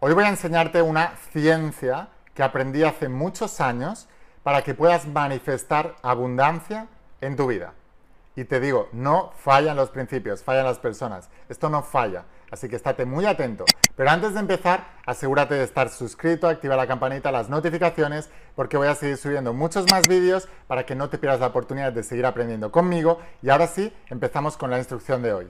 Hoy voy a enseñarte una ciencia que aprendí hace muchos años para que puedas manifestar abundancia en tu vida. Y te digo, no fallan los principios, fallan las personas. Esto no falla, así que estate muy atento. Pero antes de empezar, asegúrate de estar suscrito, activa la campanita, las notificaciones, porque voy a seguir subiendo muchos más vídeos para que no te pierdas la oportunidad de seguir aprendiendo conmigo. Y ahora sí, empezamos con la instrucción de hoy.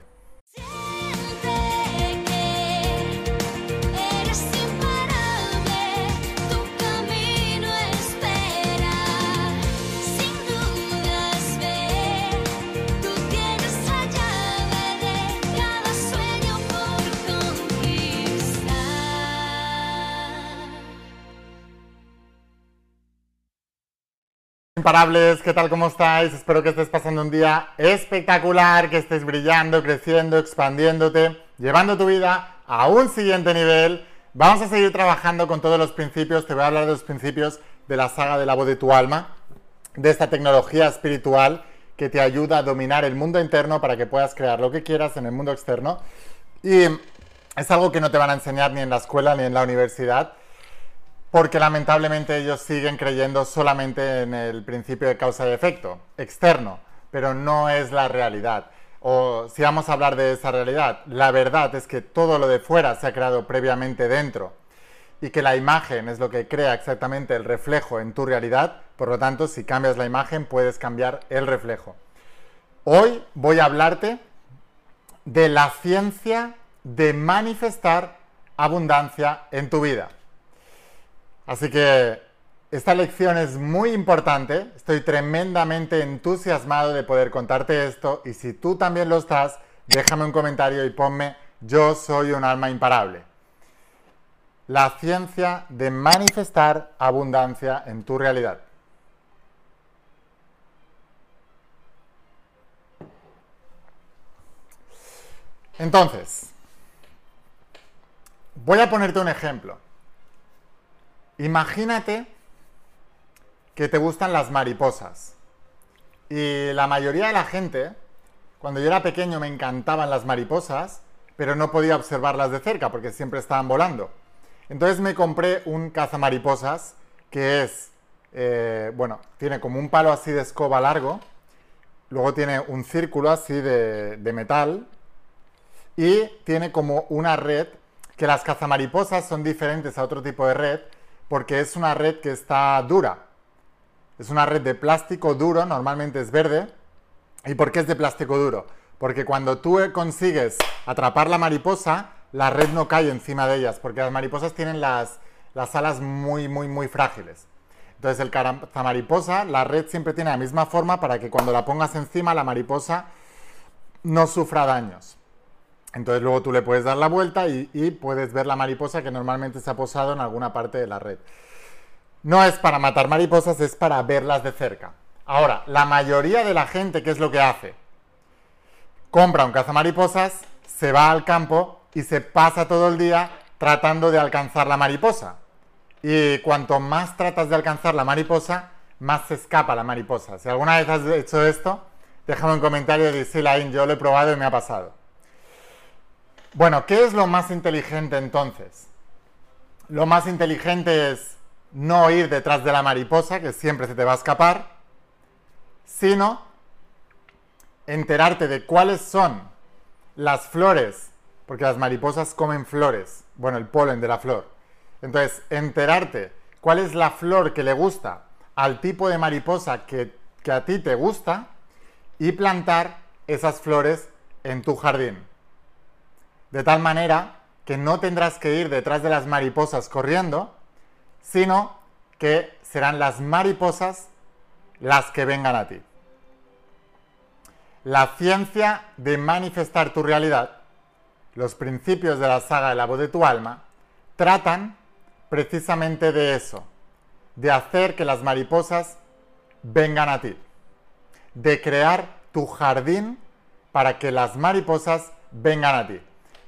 Imparables, ¿qué tal? ¿Cómo estáis? Espero que estés pasando un día espectacular, que estés brillando, creciendo, expandiéndote, llevando tu vida a un siguiente nivel. Vamos a seguir trabajando con todos los principios, te voy a hablar de los principios de la saga de la voz de tu alma, de esta tecnología espiritual que te ayuda a dominar el mundo interno para que puedas crear lo que quieras en el mundo externo. Y es algo que no te van a enseñar ni en la escuela ni en la universidad porque lamentablemente ellos siguen creyendo solamente en el principio de causa y efecto, externo, pero no es la realidad. O si vamos a hablar de esa realidad, la verdad es que todo lo de fuera se ha creado previamente dentro y que la imagen es lo que crea exactamente el reflejo en tu realidad, por lo tanto, si cambias la imagen puedes cambiar el reflejo. Hoy voy a hablarte de la ciencia de manifestar abundancia en tu vida. Así que esta lección es muy importante, estoy tremendamente entusiasmado de poder contarte esto y si tú también lo estás, déjame un comentario y ponme yo soy un alma imparable. La ciencia de manifestar abundancia en tu realidad. Entonces, voy a ponerte un ejemplo. Imagínate que te gustan las mariposas. Y la mayoría de la gente, cuando yo era pequeño me encantaban las mariposas, pero no podía observarlas de cerca porque siempre estaban volando. Entonces me compré un cazamariposas que es, eh, bueno, tiene como un palo así de escoba largo, luego tiene un círculo así de, de metal y tiene como una red, que las cazamariposas son diferentes a otro tipo de red, porque es una red que está dura. Es una red de plástico duro, normalmente es verde. ¿Y por qué es de plástico duro? Porque cuando tú consigues atrapar la mariposa, la red no cae encima de ellas, porque las mariposas tienen las, las alas muy, muy, muy frágiles. Entonces el mariposa, la red siempre tiene la misma forma para que cuando la pongas encima, la mariposa no sufra daños. Entonces luego tú le puedes dar la vuelta y, puedes ver la mariposa que normalmente se ha posado en alguna parte de la red. No es para matar mariposas, es para verlas de cerca. Ahora, la mayoría de la gente, ¿qué es lo que hace? Compra un cazamariposas, se va al campo y se pasa todo el día tratando de alcanzar la mariposa. Y cuanto más tratas de alcanzar la mariposa, más se escapa la mariposa. Si alguna vez has hecho esto, déjame un comentario y dice, yo lo he probado y me ha pasado. Bueno, ¿qué es lo más inteligente entonces? Lo más inteligente es no ir detrás de la mariposa, que siempre se te va a escapar, sino enterarte de cuáles son las flores, porque las mariposas comen flores, bueno, el polen de la flor. Entonces, enterarte cuál es la flor que le gusta al tipo de mariposa que, que a ti te gusta y plantar esas flores en tu jardín de tal manera que no tendrás que ir detrás de las mariposas corriendo, sino que serán las mariposas las que vengan a ti. La ciencia de manifestar tu realidad, los principios de la saga de la voz de tu alma, tratan precisamente de eso, de hacer que las mariposas vengan a ti, de crear tu jardín para que las mariposas vengan a ti.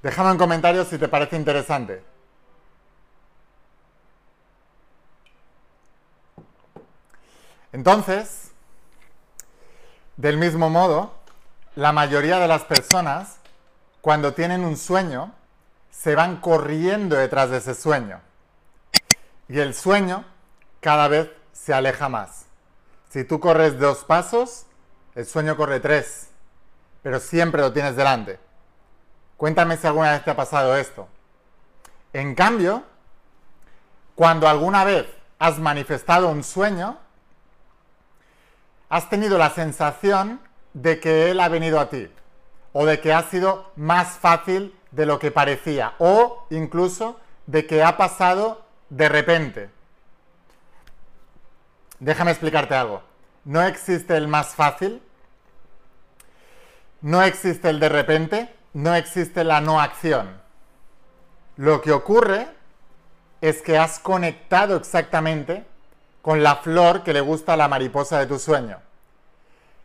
Déjame en comentarios si te parece interesante. Entonces, del mismo modo, la mayoría de las personas, cuando tienen un sueño, se van corriendo detrás de ese sueño. Y el sueño cada vez se aleja más. Si tú corres dos pasos, el sueño corre tres, pero siempre lo tienes delante. Cuéntame si alguna vez te ha pasado esto. En cambio, cuando alguna vez has manifestado un sueño, has tenido la sensación de que él ha venido a ti, o de que ha sido más fácil de lo que parecía, o incluso de que ha pasado de repente. Déjame explicarte algo. No existe el más fácil, no existe el de repente, no existe la no acción. Lo que ocurre es que has conectado exactamente con la flor que le gusta a la mariposa de tu sueño.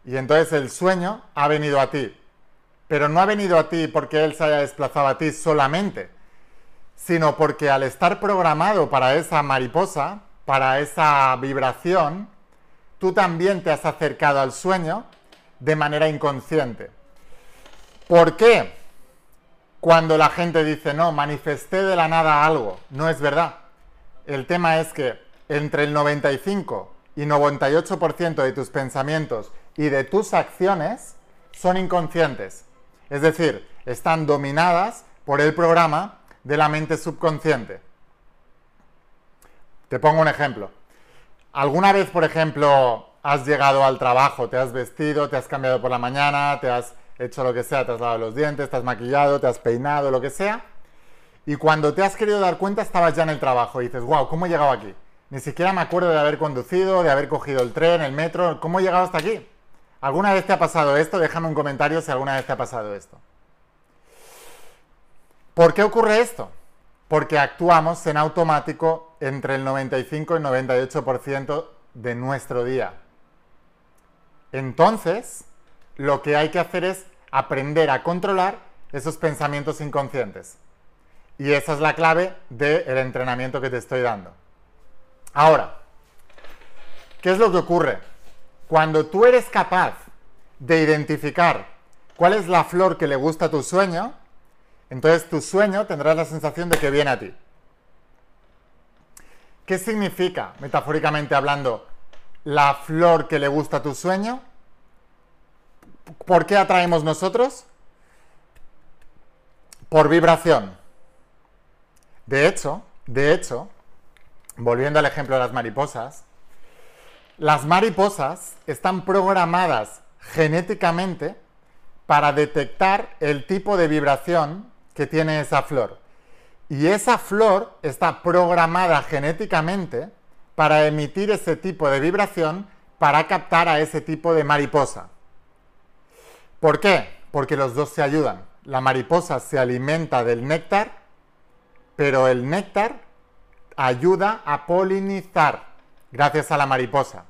Y entonces el sueño ha venido a ti. Pero no ha venido a ti porque él se haya desplazado a ti solamente, sino porque al estar programado para esa mariposa, para esa vibración, tú también te has acercado al sueño de manera inconsciente. ¿Por qué? Cuando la gente dice, no, manifesté de la nada algo, no es verdad. El tema es que entre el 95 y 98% de tus pensamientos y de tus acciones son inconscientes. Es decir, están dominadas por el programa de la mente subconsciente. Te pongo un ejemplo. ¿Alguna vez, por ejemplo, has llegado al trabajo, te has vestido, te has cambiado por la mañana, te has hecho lo que sea, te has lavado los dientes, te has maquillado, te has peinado, lo que sea, y cuando te has querido dar cuenta estabas ya en el trabajo y dices, wow, ¿cómo he llegado aquí? Ni siquiera me acuerdo de haber conducido, de haber cogido el tren, el metro, ¿cómo he llegado hasta aquí? ¿Alguna vez te ha pasado esto? Déjame un comentario si alguna vez te ha pasado esto. ¿Por qué ocurre esto? Porque actuamos en automático entre el 95 y el 98% de nuestro día. Entonces, lo que hay que hacer es aprender a controlar esos pensamientos inconscientes. Y esa es la clave del entrenamiento que te estoy dando. Ahora, ¿qué es lo que ocurre? Cuando tú eres capaz de identificar cuál es la flor que le gusta a tu sueño, entonces tu sueño tendrás la sensación de que viene a ti. ¿Qué significa, metafóricamente hablando, la flor que le gusta a tu sueño? ¿Por qué atraemos nosotros? Por vibración. De hecho, de hecho, volviendo al ejemplo de las mariposas, las mariposas están programadas genéticamente para detectar el tipo de vibración que tiene esa flor. Y esa flor está programada genéticamente para emitir ese tipo de vibración para captar a ese tipo de mariposa. ¿Por qué? Porque los dos se ayudan. La mariposa se alimenta del néctar, pero el néctar ayuda a polinizar gracias a la mariposa.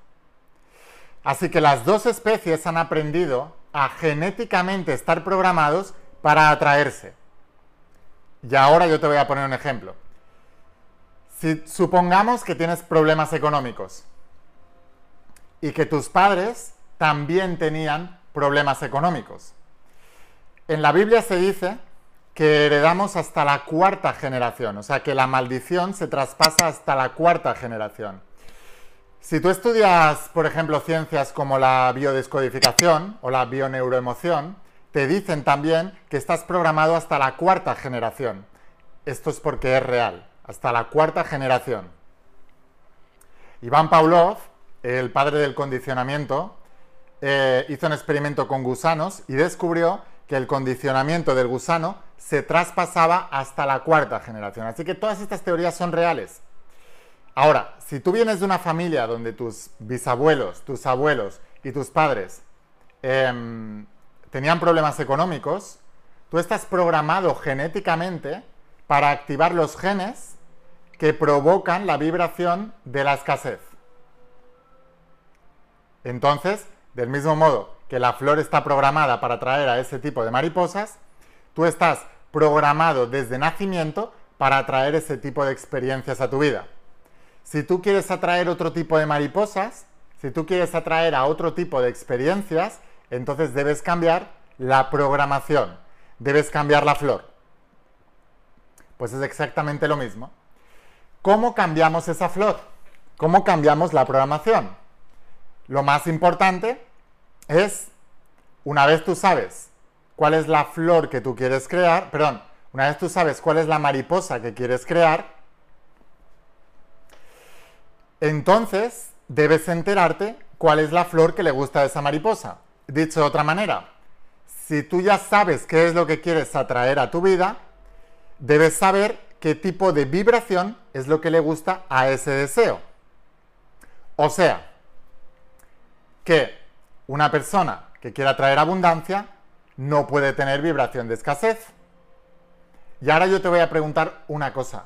Así que las dos especies han aprendido a genéticamente estar programados para atraerse. Y ahora yo te voy a poner un ejemplo. Si supongamos que tienes problemas económicos y que tus padres también tenían problemas económicos. En la Biblia se dice que heredamos hasta la cuarta generación, o sea que la maldición se traspasa hasta la cuarta generación. Si tú estudias, por ejemplo, ciencias como la biodescodificación o la bioneuroemoción, te dicen también que estás programado hasta la cuarta generación. Esto es porque es real, hasta la cuarta generación. Iván Pavlov, el padre del condicionamiento, eh, hizo un experimento con gusanos y descubrió que el condicionamiento del gusano se traspasaba hasta la cuarta generación. Así que todas estas teorías son reales. Ahora, si tú vienes de una familia donde tus bisabuelos, tus abuelos y tus padres em, tenían problemas económicos, tú estás programado genéticamente para activar los genes que provocan la vibración de la escasez. Entonces, del mismo modo que la flor está programada para atraer a ese tipo de mariposas, tú estás programado desde nacimiento para atraer ese tipo de experiencias a tu vida. Si tú quieres atraer otro tipo de mariposas, si tú quieres atraer a otro tipo de experiencias, entonces debes cambiar la programación, debes cambiar la flor. Pues es exactamente lo mismo. ¿Cómo cambiamos esa flor? ¿Cómo cambiamos la programación? Lo más importante es, una vez tú sabes cuál es la flor que tú quieres crear, perdón, una vez tú sabes cuál es la mariposa que quieres crear, entonces debes enterarte cuál es la flor que le gusta a esa mariposa. Dicho de otra manera, si tú ya sabes qué es lo que quieres atraer a tu vida, debes saber qué tipo de vibración es lo que le gusta a ese deseo. O sea, que una persona que quiera traer abundancia no puede tener vibración de escasez. Y ahora yo te voy a preguntar una cosa.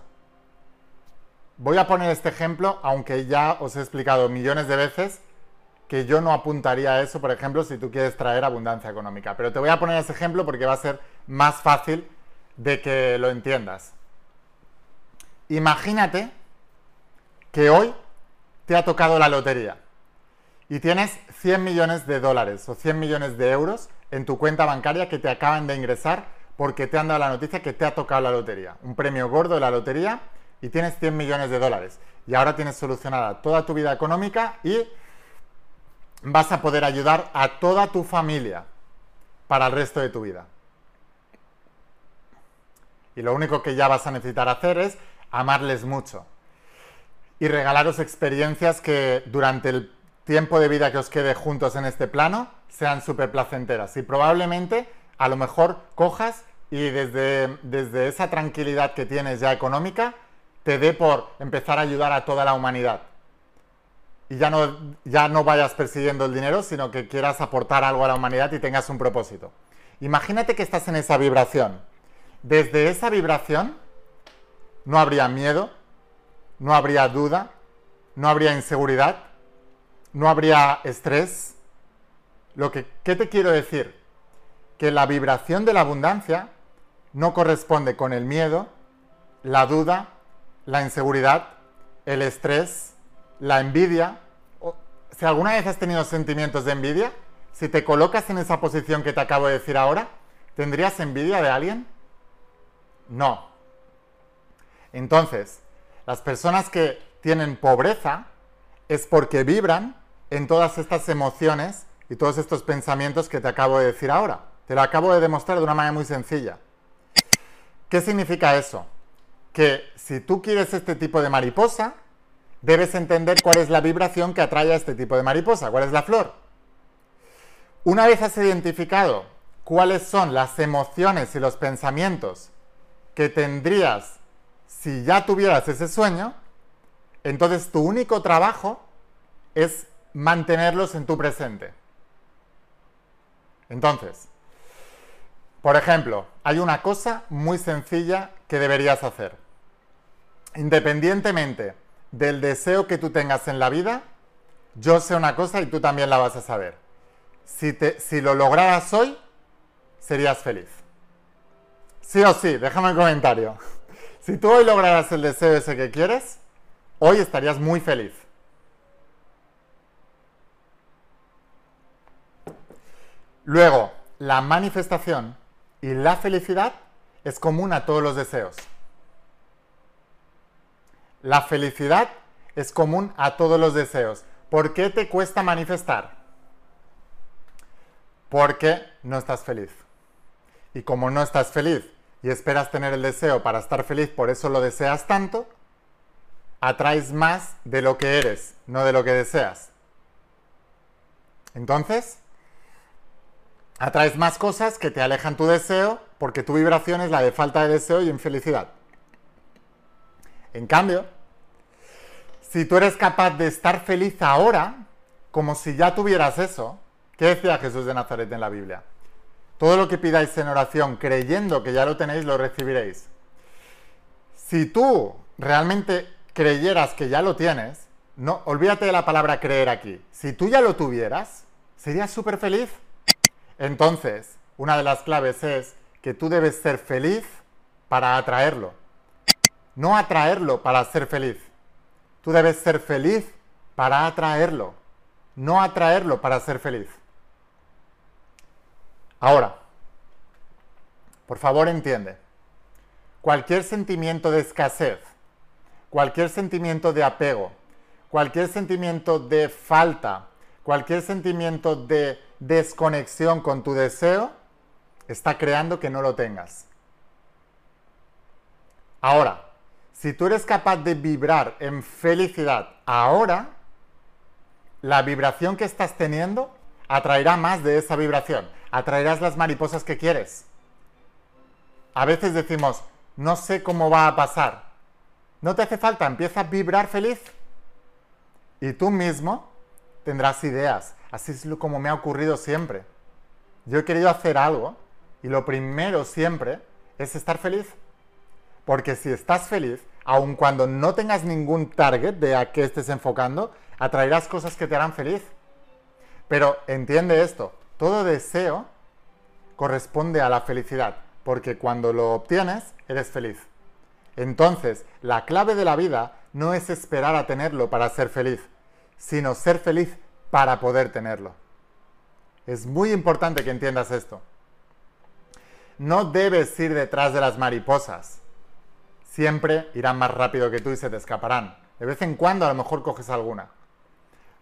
Voy a poner este ejemplo, aunque ya os he explicado millones de veces que yo no apuntaría a eso, por ejemplo, si tú quieres traer abundancia económica. Pero te voy a poner ese ejemplo porque va a ser más fácil de que lo entiendas. Imagínate que hoy te ha tocado la lotería y tienes 100 millones de dólares o 100 millones de euros en tu cuenta bancaria que te acaban de ingresar porque te han dado la noticia que te ha tocado la lotería, un premio gordo de la lotería y tienes 100 millones de dólares y ahora tienes solucionada toda tu vida económica y vas a poder ayudar a toda tu familia para el resto de tu vida. Y lo único que ya vas a necesitar hacer es amarles mucho y regalaros experiencias que durante el tiempo de vida que os quede juntos en este plano sean súper placenteras. Y probablemente a lo mejor cojas y desde, desde esa tranquilidad que tienes ya económica, te dé por empezar a ayudar a toda la humanidad. Y ya no, ya no vayas persiguiendo el dinero, sino que quieras aportar algo a la humanidad y tengas un propósito. Imagínate que estás en esa vibración. Desde esa vibración no habría miedo, no habría duda, no habría inseguridad, no habría estrés. Lo que, ¿Qué te quiero decir? Que la vibración de la abundancia no corresponde con el miedo, la duda, la inseguridad, el estrés, la envidia. Si alguna vez has tenido sentimientos de envidia, si te colocas en esa posición que te acabo de decir ahora, ¿tendrías envidia de alguien? No. Entonces, las personas que tienen pobreza es porque vibran en todas estas emociones y todos estos pensamientos que te acabo de decir ahora. Te lo acabo de demostrar de una manera muy sencilla. ¿Qué significa eso? Que si tú quieres este tipo de mariposa, debes entender cuál es la vibración que atrae a este tipo de mariposa, cuál es la flor. Una vez has identificado cuáles son las emociones y los pensamientos que tendrías si ya tuvieras ese sueño, entonces tu único trabajo es mantenerlos en tu presente. Entonces, por ejemplo, hay una cosa muy sencilla que deberías hacer. Independientemente del deseo que tú tengas en la vida, yo sé una cosa y tú también la vas a saber. Si, si lo lograras hoy, serías feliz. Sí o sí, déjame un comentario. Si tú hoy lograras el deseo ese que quieres, hoy estarías muy feliz. Luego, la manifestación y la felicidad es común a todos los deseos. La felicidad es común a todos los deseos. ¿Por qué te cuesta manifestar? Porque no estás feliz. Y como no estás feliz y esperas tener el deseo para estar feliz, por eso lo deseas tanto, atraes más de lo que eres, no de lo que deseas. Entonces, atraes más cosas que te alejan tu deseo porque tu vibración es la de falta de deseo y infelicidad. En cambio, si tú eres capaz de estar feliz ahora, como si ya tuvieras eso, ¿qué decía Jesús de Nazaret en la Biblia? Todo lo que pidáis en oración creyendo que ya lo tenéis, lo recibiréis. Si tú realmente creyeras que ya lo tienes, no, olvídate de la palabra creer aquí. Si tú ya lo tuvieras, serías súper feliz. Entonces, una de las claves es que tú debes ser feliz para atraerlo. No atraerlo para ser feliz. Tú debes ser feliz para atraerlo. No atraerlo para ser feliz. Ahora, por favor entiende, cualquier sentimiento de escasez, cualquier sentimiento de apego, cualquier sentimiento de falta, cualquier sentimiento de desconexión con tu deseo, está creando que no lo tengas. Ahora, si tú eres capaz de vibrar en felicidad ahora, la vibración que estás teniendo atraerá más de esa vibración, atraerás las mariposas que quieres. A veces decimos, no sé cómo va a pasar. No te hace falta, empieza a vibrar feliz. Y tú mismo tendrás ideas. Así es como me ha ocurrido siempre. Yo he querido hacer algo y lo primero siempre es estar feliz. Porque si estás feliz, aun cuando no tengas ningún target de a qué estés enfocando, atraerás cosas que te harán feliz. Pero entiende esto, todo deseo corresponde a la felicidad, porque cuando lo obtienes, eres feliz. Entonces, la clave de la vida no es esperar a tenerlo para ser feliz, sino ser feliz para poder tenerlo. Es muy importante que entiendas esto. No debes ir detrás de las mariposas. Siempre irán más rápido que tú y se te escaparán. De vez en cuando a lo mejor coges alguna.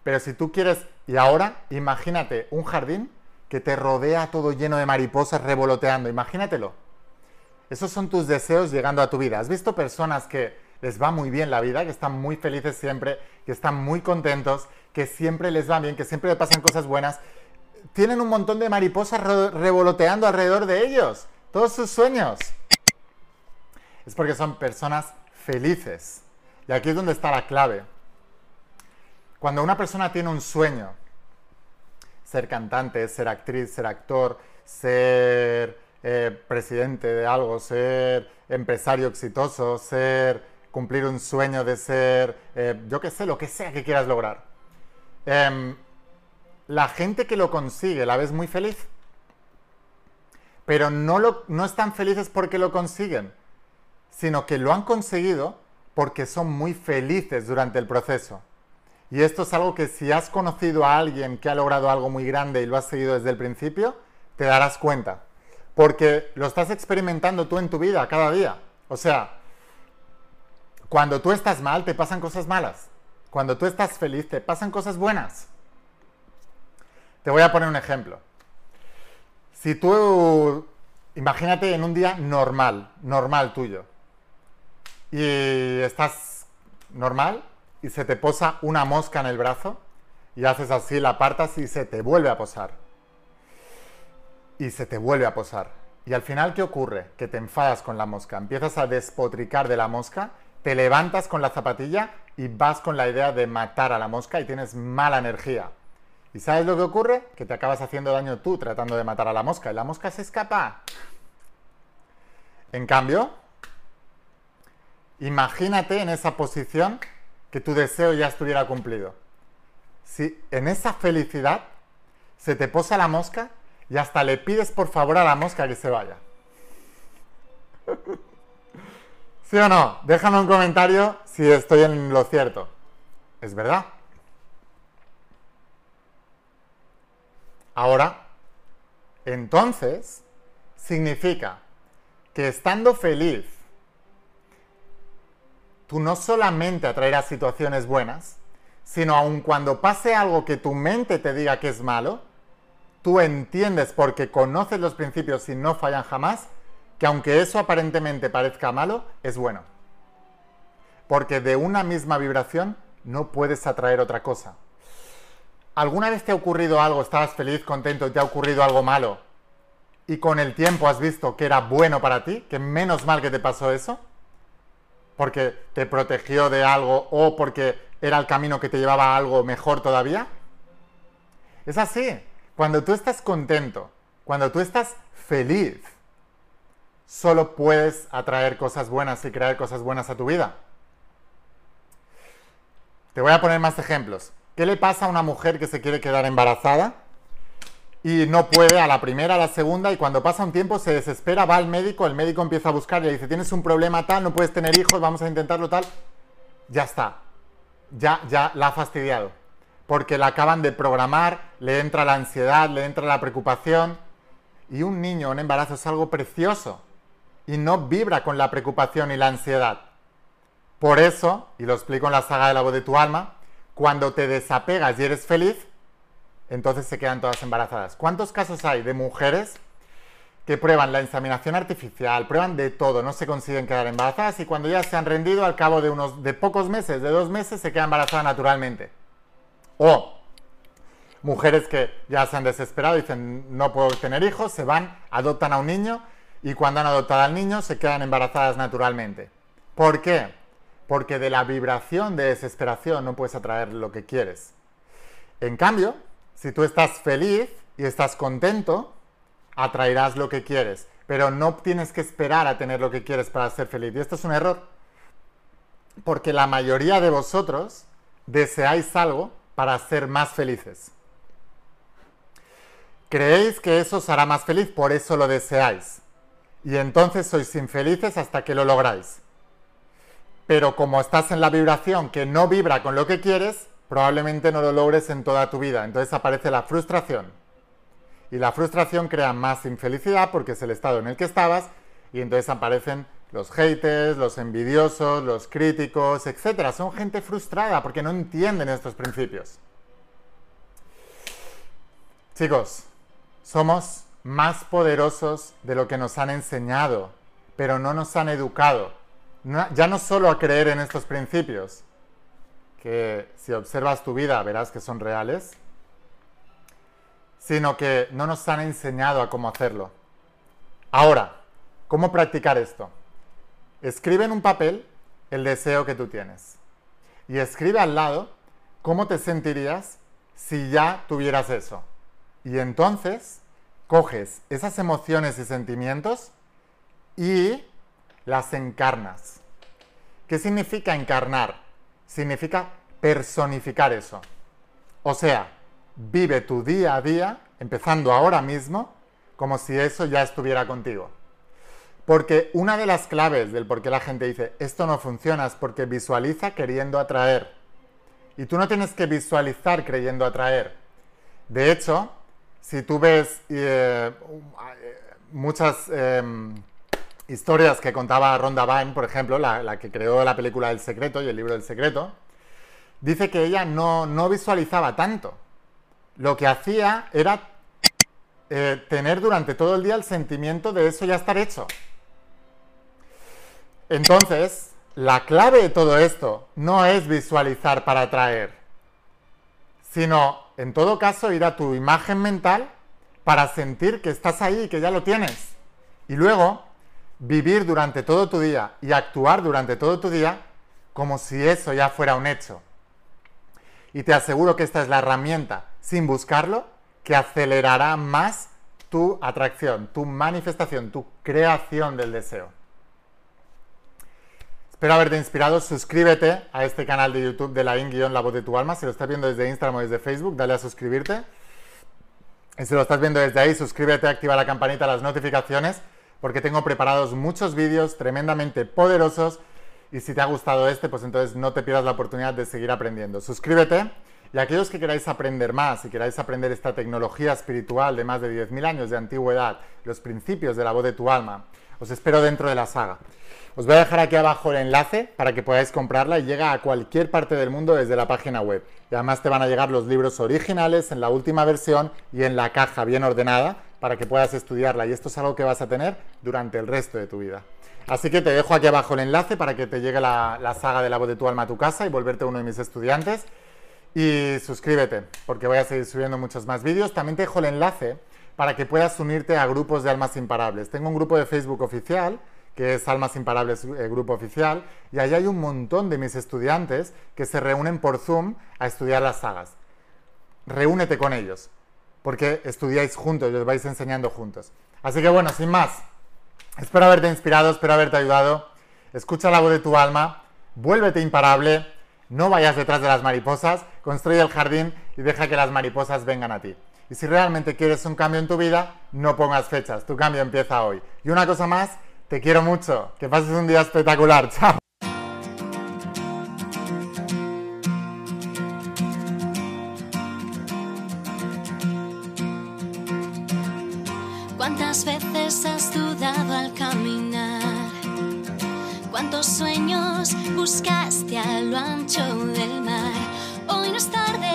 Pero si tú quieres, y ahora imagínate un jardín que te rodea todo lleno de mariposas revoloteando, imagínatelo. Esos son tus deseos llegando a tu vida. ¿Has visto personas que les va muy bien la vida, que están muy felices siempre, que están muy contentos, que siempre les va bien, que siempre le pasan cosas buenas? Tienen un montón de mariposas revoloteando alrededor de ellos, todos sus sueños. Es porque son personas felices. Y aquí es donde está la clave. Cuando una persona tiene un sueño, ser cantante, ser actriz, ser actor, ser eh, presidente de algo, ser empresario exitoso, ser cumplir un sueño de ser, eh, yo qué sé, lo que sea que quieras lograr. Em, la gente que lo consigue la ves muy feliz, pero no, lo, no están felices porque lo consiguen, sino que lo han conseguido porque son muy felices durante el proceso. Y esto es algo que si has conocido a alguien que ha logrado algo muy grande y lo has seguido desde el principio, te darás cuenta. Porque lo estás experimentando tú en tu vida cada día. O sea, cuando tú estás mal, te pasan cosas malas. Cuando tú estás feliz, te pasan cosas buenas. Te voy a poner un ejemplo. Si tú, imagínate en un día normal, normal tuyo, y estás normal, y se te posa una mosca en el brazo y haces así, la apartas y se te vuelve a posar. Y se te vuelve a posar. Y al final, ¿qué ocurre? Que te enfadas con la mosca, empiezas a despotricar de la mosca, te levantas con la zapatilla y vas con la idea de matar a la mosca y tienes mala energía. ¿Y sabes lo que ocurre? Que te acabas haciendo daño tú tratando de matar a la mosca y la mosca se escapa. En cambio, imagínate en esa posición que tu deseo ya estuviera cumplido. Si en esa felicidad se te posa la mosca y hasta le pides por favor a la mosca que se vaya. ¿Sí o no? Déjame un comentario si estoy en lo cierto. ¿Es verdad? Ahora, entonces, significa que estando feliz tú no solamente atraerás situaciones buenas, sino aun cuando pase algo que tu mente te diga que es malo, tú entiendes porque conoces los principios y no fallan jamás, que aunque eso aparentemente parezca malo, es bueno. Porque de una misma vibración no puedes atraer otra cosa. ¿Alguna vez te ha ocurrido algo, estabas feliz, contento y te ha ocurrido algo malo? Y con el tiempo has visto que era bueno para ti, que menos mal que te pasó eso porque te protegió de algo o porque era el camino que te llevaba a algo mejor todavía? Es así. Cuando tú estás contento, cuando tú estás feliz, solo puedes atraer cosas buenas y crear cosas buenas a tu vida. Te voy a poner más ejemplos. ¿Qué le pasa a una mujer que se quiere quedar embarazada y no puede a la primera, a la segunda, y cuando pasa un tiempo se desespera, va al médico, el médico empieza a buscar y le dice, tienes un problema tal, no puedes tener hijos, vamos a intentarlo tal. Ya está. Ya, ya la ha fastidiado. Porque la acaban de programar, le entra la ansiedad, le entra la preocupación. Y un niño, un embarazo es algo precioso. Y no vibra con la preocupación y la ansiedad. Por eso, y lo explico en la saga de la voz de tu alma, cuando te desapegas y eres feliz, entonces se quedan todas embarazadas. ¿Cuántos casos hay de mujeres que prueban la inseminación artificial, prueban de todo, no se consiguen quedar embarazadas y cuando ya se han rendido al cabo de unos de pocos meses, de dos meses, se queda embarazada naturalmente? O mujeres que ya se han desesperado, dicen no puedo tener hijos, se van, adoptan a un niño y cuando han adoptado al niño se quedan embarazadas naturalmente. ¿Por qué? Porque de la vibración de desesperación no puedes atraer lo que quieres. En cambio, si tú estás feliz y estás contento, atraerás lo que quieres. Pero no tienes que esperar a tener lo que quieres para ser feliz. Y esto es un error. Porque la mayoría de vosotros deseáis algo para ser más felices. Creéis que eso os hará más feliz, por eso lo deseáis. Y entonces sois infelices hasta que lo lográis. Pero como estás en la vibración que no vibra con lo que quieres, probablemente no lo logres en toda tu vida. Entonces aparece la frustración. Y la frustración crea más infelicidad porque es el estado en el que estabas y entonces aparecen los haters, los envidiosos, los críticos, etc. Son gente frustrada porque no entienden estos principios. Chicos, somos más poderosos de lo que nos han enseñado, pero no nos han educado. ya no solo a creer en estos principios, que si observas tu vida verás que son reales, sino que no nos han enseñado a cómo hacerlo. Ahora, ¿cómo practicar esto? Escribe en un papel el deseo que tú tienes y escribe al lado cómo te sentirías si ya tuvieras eso. Y entonces coges esas emociones y sentimientos y las encarnas. ¿Qué significa encarnar? Significa personificar eso. O sea, vive tu día a día, empezando ahora mismo, como si eso ya estuviera contigo. Porque una de las claves del por qué la gente dice esto no funciona es porque visualiza queriendo atraer. Y tú no tienes que visualizar creyendo atraer. De hecho, si tú ves eh, muchas em, historias que contaba Ronda Vine, por ejemplo, la, que creó la película El Secreto y el libro del Secreto, dice que ella no, visualizaba tanto. Lo que hacía era eh, tener durante todo el día el sentimiento de eso ya estar hecho. Entonces, la clave de todo esto no es visualizar para atraer, sino en todo caso ir a tu imagen mental para sentir que estás ahí y que ya lo tienes. Y luego vivir durante todo tu día y actuar durante todo tu día como si eso ya fuera un hecho. Y te aseguro que esta es la herramienta, sin buscarlo, que acelerará más tu atracción, tu manifestación, tu creación del deseo. Espero haberte inspirado. Suscríbete a este canal de YouTube de la in La Voz de tu Alma. Si lo estás viendo desde Instagram o desde Facebook, dale a suscribirte. Y si lo estás viendo desde ahí, suscríbete, activa la campanita, las notificaciones, porque tengo preparados muchos vídeos tremendamente poderosos. Y si te ha gustado este, pues entonces no te pierdas la oportunidad de seguir aprendiendo. Suscríbete. Y aquellos que queráis aprender más y queráis aprender esta tecnología espiritual de más de 10.000 años de antigüedad, los principios de la voz de tu alma, os espero dentro de la saga. Os voy a dejar aquí abajo el enlace para que podáis comprarla y llega a cualquier parte del mundo desde la página web. Y además te van a llegar los libros originales en la última versión y en la caja bien ordenada para que puedas estudiarla. Y esto es algo que vas a tener durante el resto de tu vida. Así que te dejo aquí abajo el enlace para que te llegue la, la saga de la voz de tu alma a tu casa y volverte uno de mis estudiantes. Y suscríbete, porque voy a seguir subiendo muchos más vídeos. También te dejo el enlace para que puedas unirte a grupos de almas imparables. Tengo un grupo de Facebook oficial que es Almas Imparables eh, Grupo Oficial, y ahí hay un montón de mis estudiantes que se reúnen por Zoom a estudiar las sagas. Reúnete con ellos, porque estudiáis juntos y os vais enseñando juntos. Así que bueno, sin más, espero haberte inspirado, espero haberte ayudado. Escucha la voz de tu alma, vuélvete imparable, no vayas detrás de las mariposas, construye el jardín y deja que las mariposas vengan a ti. Y si realmente quieres un cambio en tu vida, no pongas fechas, tu cambio empieza hoy. Y una cosa más, te quiero mucho, que pases un día espectacular, chao. ¿Cuántas veces has dudado al caminar? ¿Cuántos sueños buscaste a lo ancho del mar? Hoy no es tarde.